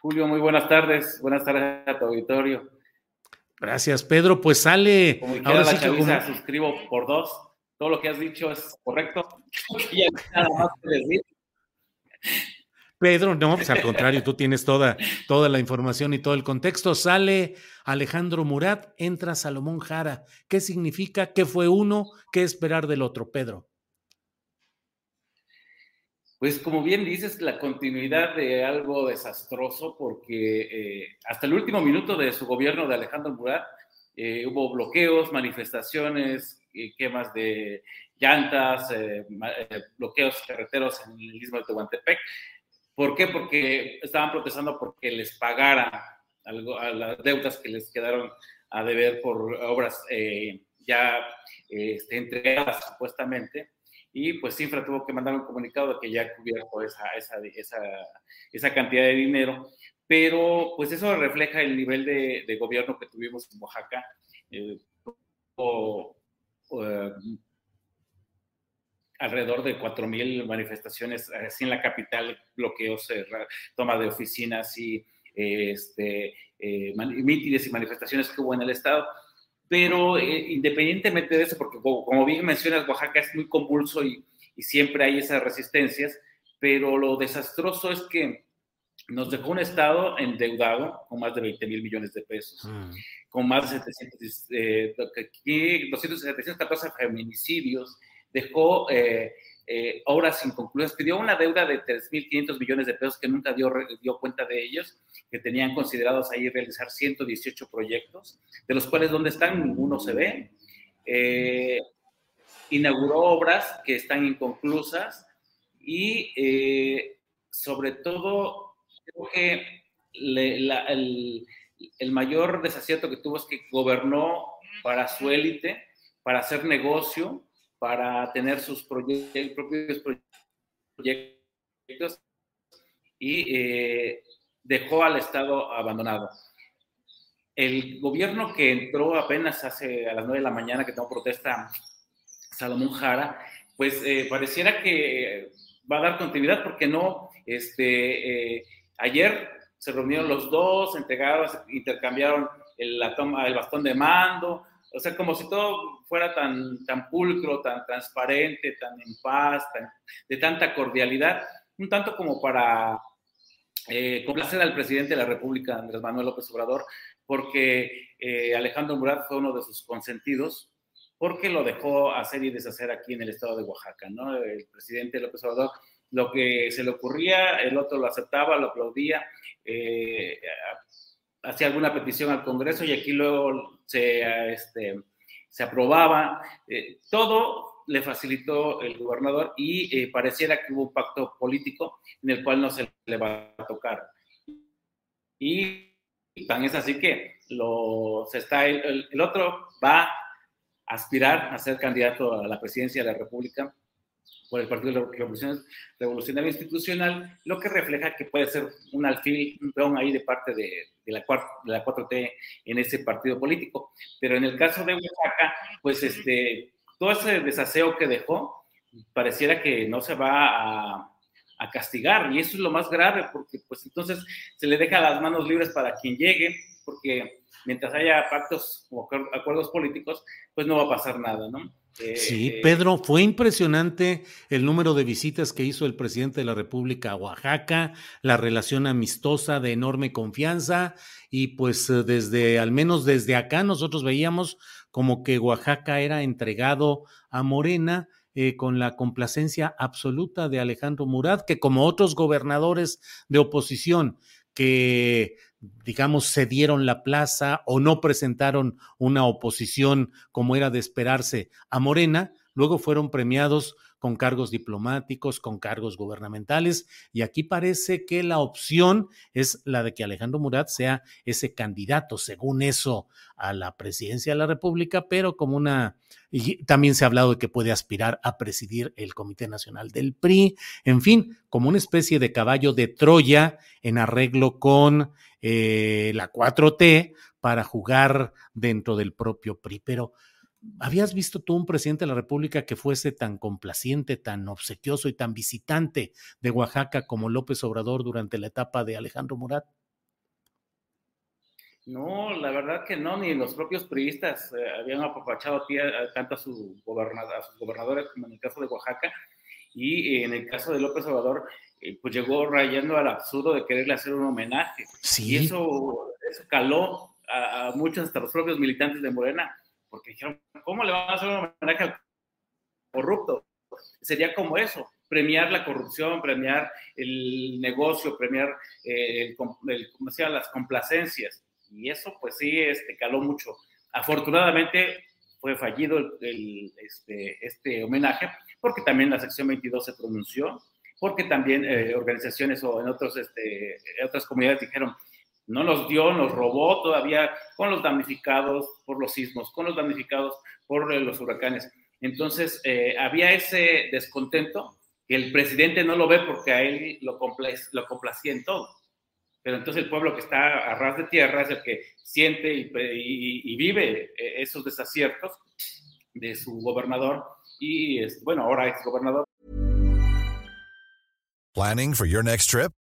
Julio, muy buenas tardes. Buenas tardes a tu auditorio. Gracias, Pedro. Pues sale. Como ahora sí que como... suscribo por dos. Todo lo que has dicho es correcto. ya nada más que decir. Pedro, no, pues al contrario, tú tienes toda, toda la información y todo el contexto. Sale Alejandro Murat, entra Salomón Jara. ¿Qué significa? ¿Qué fue uno? ¿Qué esperar del otro, Pedro? Pues como bien dices, la continuidad de algo desastroso, porque eh, hasta el último minuto de su gobierno de Alejandro Murat eh, hubo bloqueos, manifestaciones, eh, quemas de llantas, eh, eh, bloqueos carreteros en el istmo de Tehuantepec. ¿Por qué? Porque estaban protestando porque les pagara algo, a las deudas que les quedaron a deber por obras ya este, entregadas supuestamente y pues Cifra tuvo que mandar un comunicado de que ya cubierto esa, esa, esa, esa cantidad de dinero, pero pues eso refleja el nivel de, de gobierno que tuvimos en Oaxaca. Eh, o, eh, alrededor de 4.000 manifestaciones así en la capital, bloqueos, toma de oficinas y este, eh, mítines y manifestaciones que hubo en el estado pero eh, independientemente de eso, porque como, como, bien mencionas, Oaxaca es muy convulso y, y, siempre hay esas resistencias, pero lo desastroso es que nos dejó un Estado endeudado con más de 20 mil millones de pesos, mm. con más de 700, eh, 214 feminicidios, dejó eh, eh, obras inconclusas, pidió una deuda de 3.500 millones de pesos que nunca dio, dio cuenta de ellos, que tenían considerados ahí realizar 118 proyectos, de los cuales donde están ninguno se ve. Eh, inauguró obras que están inconclusas y eh, sobre todo creo que le, la, el, el mayor desacierto que tuvo es que gobernó para su élite, para hacer negocio, para tener sus proyectos, propios proyectos y eh, dejó al Estado abandonado. El gobierno que entró apenas hace a las 9 de la mañana, que tomó protesta Salomón Jara, pues eh, pareciera que va a dar continuidad porque no, este, eh, ayer se reunieron los dos, entregaron, intercambiaron el, la toma, el bastón de mando, o sea, como si todo fuera tan, tan pulcro, tan transparente, tan en paz, tan, de tanta cordialidad, un tanto como para eh, complacer al presidente de la República, Andrés Manuel López Obrador, porque eh, Alejandro Murat fue uno de sus consentidos, porque lo dejó hacer y deshacer aquí en el estado de Oaxaca, ¿no? El presidente López Obrador, lo que se le ocurría, el otro lo aceptaba, lo aplaudía, eh, hacía alguna petición al Congreso y aquí luego se, este, se aprobaba. Eh, todo le facilitó el gobernador y eh, pareciera que hubo un pacto político en el cual no se le va a tocar. Y tan es así que lo, se está, el, el otro va a aspirar a ser candidato a la presidencia de la República por el Partido Revolucionario, Institucional, lo que refleja que puede ser un alfil, un peón ahí de parte de, de, la, de la 4T en ese partido político. Pero en el caso de Oaxaca, pues este, todo ese desaseo que dejó, pareciera que no se va a, a castigar y eso es lo más grave porque pues entonces se le deja las manos libres para quien llegue porque mientras haya pactos o acuerdos políticos pues no va a pasar nada, ¿no? Eh, sí, eh, Pedro, fue impresionante el número de visitas que hizo el presidente de la República a Oaxaca, la relación amistosa de enorme confianza y pues eh, desde, al menos desde acá nosotros veíamos como que Oaxaca era entregado a Morena eh, con la complacencia absoluta de Alejandro Murat, que como otros gobernadores de oposición que digamos, cedieron la plaza o no presentaron una oposición como era de esperarse a Morena, luego fueron premiados con cargos diplomáticos, con cargos gubernamentales, y aquí parece que la opción es la de que Alejandro Murat sea ese candidato, según eso, a la presidencia de la República, pero como una, y también se ha hablado de que puede aspirar a presidir el Comité Nacional del PRI, en fin, como una especie de caballo de Troya en arreglo con eh, la 4T para jugar dentro del propio PRI, pero ¿Habías visto tú un presidente de la República que fuese tan complaciente, tan obsequioso y tan visitante de Oaxaca como López Obrador durante la etapa de Alejandro Murat? No, la verdad que no, ni los propios priistas eh, habían aprovechado tanto a, sus gobernadores como en el caso de Oaxaca. Y en el caso de López Obrador, eh, pues llegó rayando al absurdo de quererle hacer un homenaje. Sí. Y eso, caló a, a muchos, hasta los propios militantes de Morena porque dijeron, ¿cómo le van a hacer un homenaje al corrupto? Sería como eso, premiar la corrupción, premiar el negocio, premiar eh, el, las complacencias. Y eso, pues sí, este, caló mucho. Afortunadamente fue fallido el, este, este, homenaje, porque también la sección 22 se pronunció, porque también eh, organizaciones o en otros, este, otras comunidades dijeron, no nos dio, nos robó todavía con los damnificados por los sismos, con los damnificados por eh, los huracanes. Entonces, eh, había ese descontento el presidente no lo ve porque a él lo, lo complacía en todo. Pero entonces el pueblo que está a ras de tierra es el que siente y, vive eh, esos desaciertos de su gobernador y, bueno, ahora es gobernador. Planning for your next trip?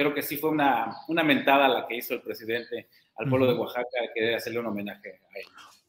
creo que sí fue una, una mentada la que hizo el presidente al pueblo de Oaxaca que hacerle un homenaje a él.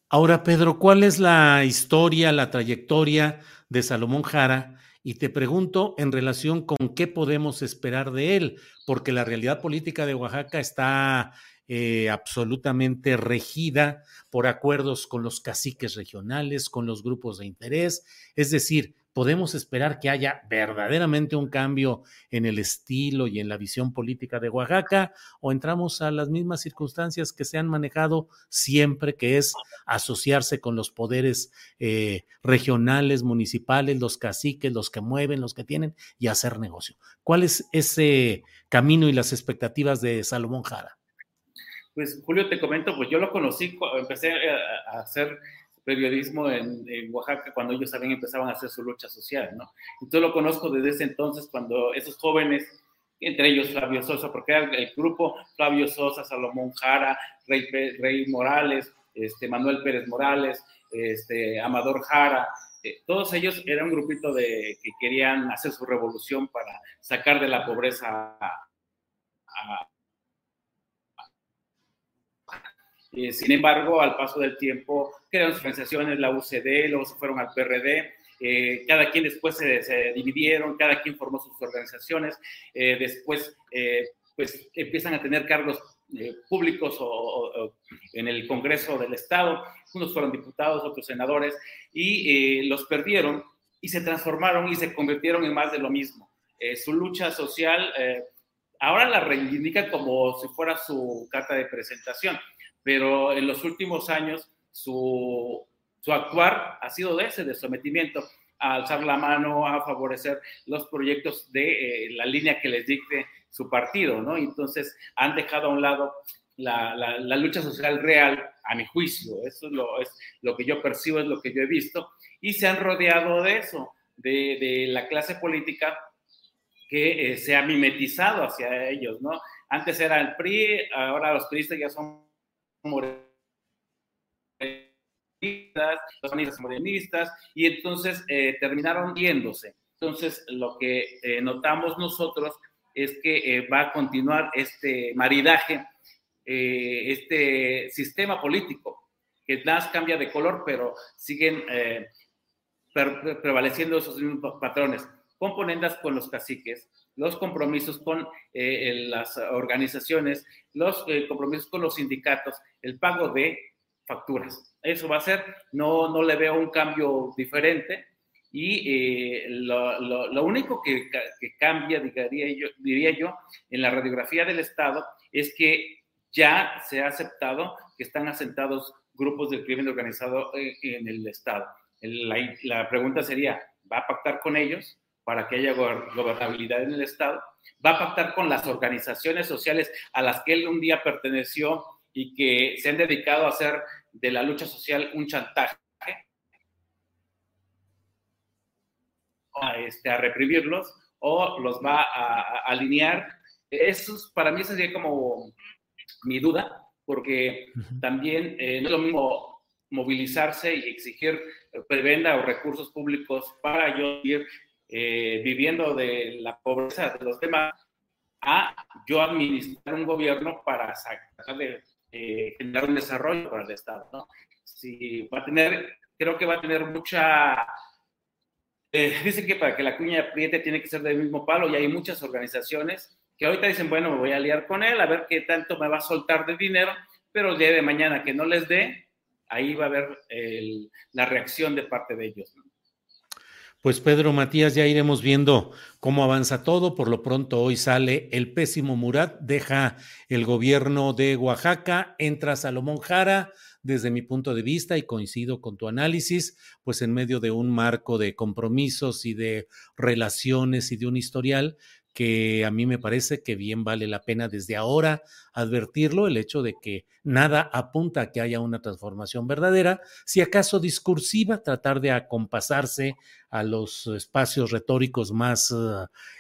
Ahora, Pedro, ¿cuál es la historia, la trayectoria de Salomón Jara? Y te pregunto en relación con qué podemos esperar de él, porque la realidad política de Oaxaca está eh, absolutamente regida por acuerdos con los caciques regionales, con los grupos de interés, es decir, podemos esperar que haya verdaderamente un cambio en el estilo y en la visión política de Oaxaca o entramos a las mismas circunstancias que se han manejado siempre, que es asociarse con los poderes eh, regionales, municipales, los caciques, los que mueven, los que tienen y hacer negocio. ¿Cuál es ese camino y las expectativas de Salomón Jara? Pues Julio, te comento, pues yo lo conocí, empecé a hacer periodismo en, Oaxaca cuando ellos también empezaban a hacer su lucha social, ¿no? Entonces lo conozco desde ese entonces cuando esos jóvenes, entre ellos Flavio Sosa, porque era el grupo Flavio Sosa, Salomón Jara, Rey, Rey Morales, este, Manuel Pérez Morales, este, Amador Jara, eh, todos ellos eran un grupito de, que querían hacer su revolución para sacar de la pobreza a, Eh, sin embargo, al paso del tiempo, crearon organizaciones, la UCD, luego se fueron al PRD, eh, cada quien después se, dividieron, cada quien formó sus organizaciones, eh, después pues empiezan a tener cargos públicos o, en el Congreso del Estado, unos fueron diputados, otros senadores, y los perdieron y se transformaron y se convirtieron en más de lo mismo. su lucha social ahora la reivindica como si fuera su carta de presentación pero en los últimos años su, su actuar ha sido de ese, de sometimiento, a alzar la mano, a favorecer los proyectos de eh, la línea que les dicte su partido, ¿no? Entonces han dejado a un lado la, la, lucha social real, a mi juicio, eso es lo, es lo que yo percibo, es lo que yo he visto, y se han rodeado de eso, de, de la clase política que eh, se ha mimetizado hacia ellos, ¿no? Antes era el PRI, ahora los priistas ya son morenistas, los modernistas, y entonces eh, terminaron yéndose. Entonces, lo que eh, notamos nosotros es que eh, va a continuar este maridaje, este sistema político, que más cambia de color, pero siguen prevaleciendo esos mismos patrones. Componendas con los caciques, los compromisos con las organizaciones, los compromisos con los sindicatos, el pago de facturas. Eso va a ser, no, no le veo un cambio diferente y eh, lo, único que, cambia, diría yo, diría yo, en la radiografía del Estado es que ya se ha aceptado que están asentados grupos del crimen organizado en, en el Estado. La, la, pregunta sería, ¿va a pactar con ellos para que haya gobernabilidad en el Estado? ¿Va a pactar con las organizaciones sociales a las que él un día perteneció y que se han dedicado a hacer de la lucha social un chantaje, a, este, a reprimirlos o los va a, alinear. Eso para mí sería como mi duda, porque también eh, no es lo mismo movilizarse y exigir prebenda o recursos públicos para yo ir eh, viviendo de la pobreza de los demás a yo administrar un gobierno para sacar de eh, generar un desarrollo para el Estado, ¿no? Si va a tener, creo que va a tener mucha... Eh, dicen que para que la cuña apriete tiene que ser del mismo palo y hay muchas organizaciones que ahorita dicen, bueno, me voy a liar con él, a ver qué tanto me va a soltar de dinero, pero el día de mañana que no les dé, ahí va a haber la reacción de parte de ellos. ¿no? Pues Pedro Matías, ya iremos viendo cómo avanza todo. Por lo pronto hoy sale el pésimo Murat, deja el gobierno de Oaxaca, entra Salomón Jara, desde mi punto de vista, y coincido con tu análisis, pues en medio de un marco de compromisos y de relaciones y de un historial que a mí me parece que bien vale la pena desde ahora advertirlo, el hecho de que nada apunta a que haya una transformación verdadera, si acaso discursiva, tratar de acompasarse a los espacios retóricos más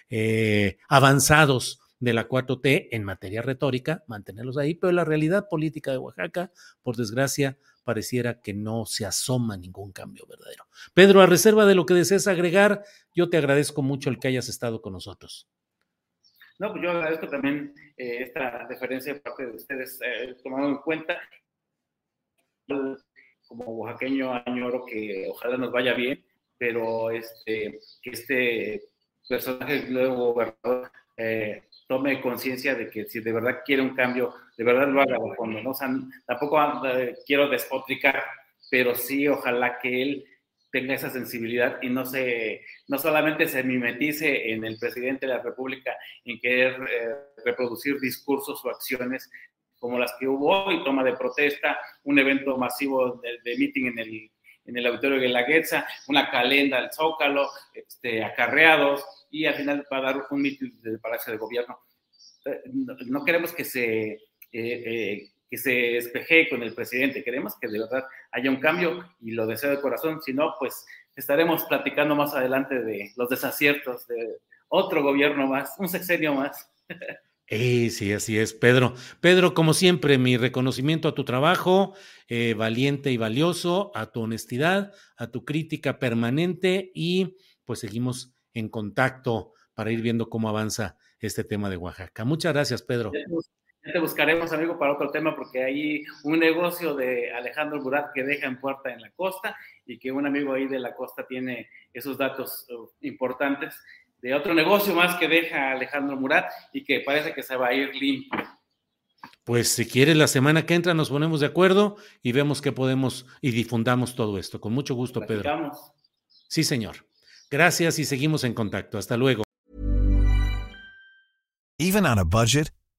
eh, avanzados de la 4T en materia retórica, mantenerlos ahí, pero la realidad política de Oaxaca, por desgracia, pareciera que no se asoma ningún cambio verdadero. Pedro, a reserva de lo que desees agregar, yo te agradezco mucho el que hayas estado con nosotros. No, pues yo agradezco también eh, esta deferencia de parte de ustedes, eh, tomando en cuenta como oaxaqueño añoro que ojalá nos vaya bien, pero este, que este personaje nuevo gobernador eh, tome conciencia de que si de verdad quiere un cambio, de verdad lo haga a fondo, ¿no? O sea, tampoco quiero despotricar, pero sí ojalá que él tenga esa sensibilidad y no se no solamente se mimetice en el presidente de la República en querer eh, reproducir discursos o acciones como las que hubo hoy, toma de protesta, un evento masivo de, meeting en el, en el auditorio de la Guetza, una calenda al Zócalo, este, acarreados, y al final va a dar un meeting del Palacio de Gobierno. Eh, no, queremos que se eh, que se despeje con el presidente. Queremos que de verdad haya un cambio y lo deseo de corazón. Si no, pues estaremos platicando más adelante de los desaciertos de otro gobierno más, un sexenio más. Eh, sí, así es, Pedro. Pedro, como siempre, mi reconocimiento a tu trabajo, eh, valiente y valioso, a tu honestidad, a tu crítica permanente y pues seguimos en contacto para ir viendo cómo avanza este tema de Oaxaca. Muchas gracias, Pedro. Ya te buscaremos, amigo, para otro tema, porque hay un negocio de Alejandro Murat que deja en puerta en la costa y que un amigo ahí de la costa tiene esos datos uh, importantes de otro negocio más que deja Alejandro Murat y que parece que se va a ir limpio. Pues si quieres, la semana que entra nos ponemos de acuerdo y vemos qué podemos y difundamos todo esto. Con mucho gusto, Pedro. Sí, señor. Gracias y seguimos en contacto. Hasta luego. Even on a budget,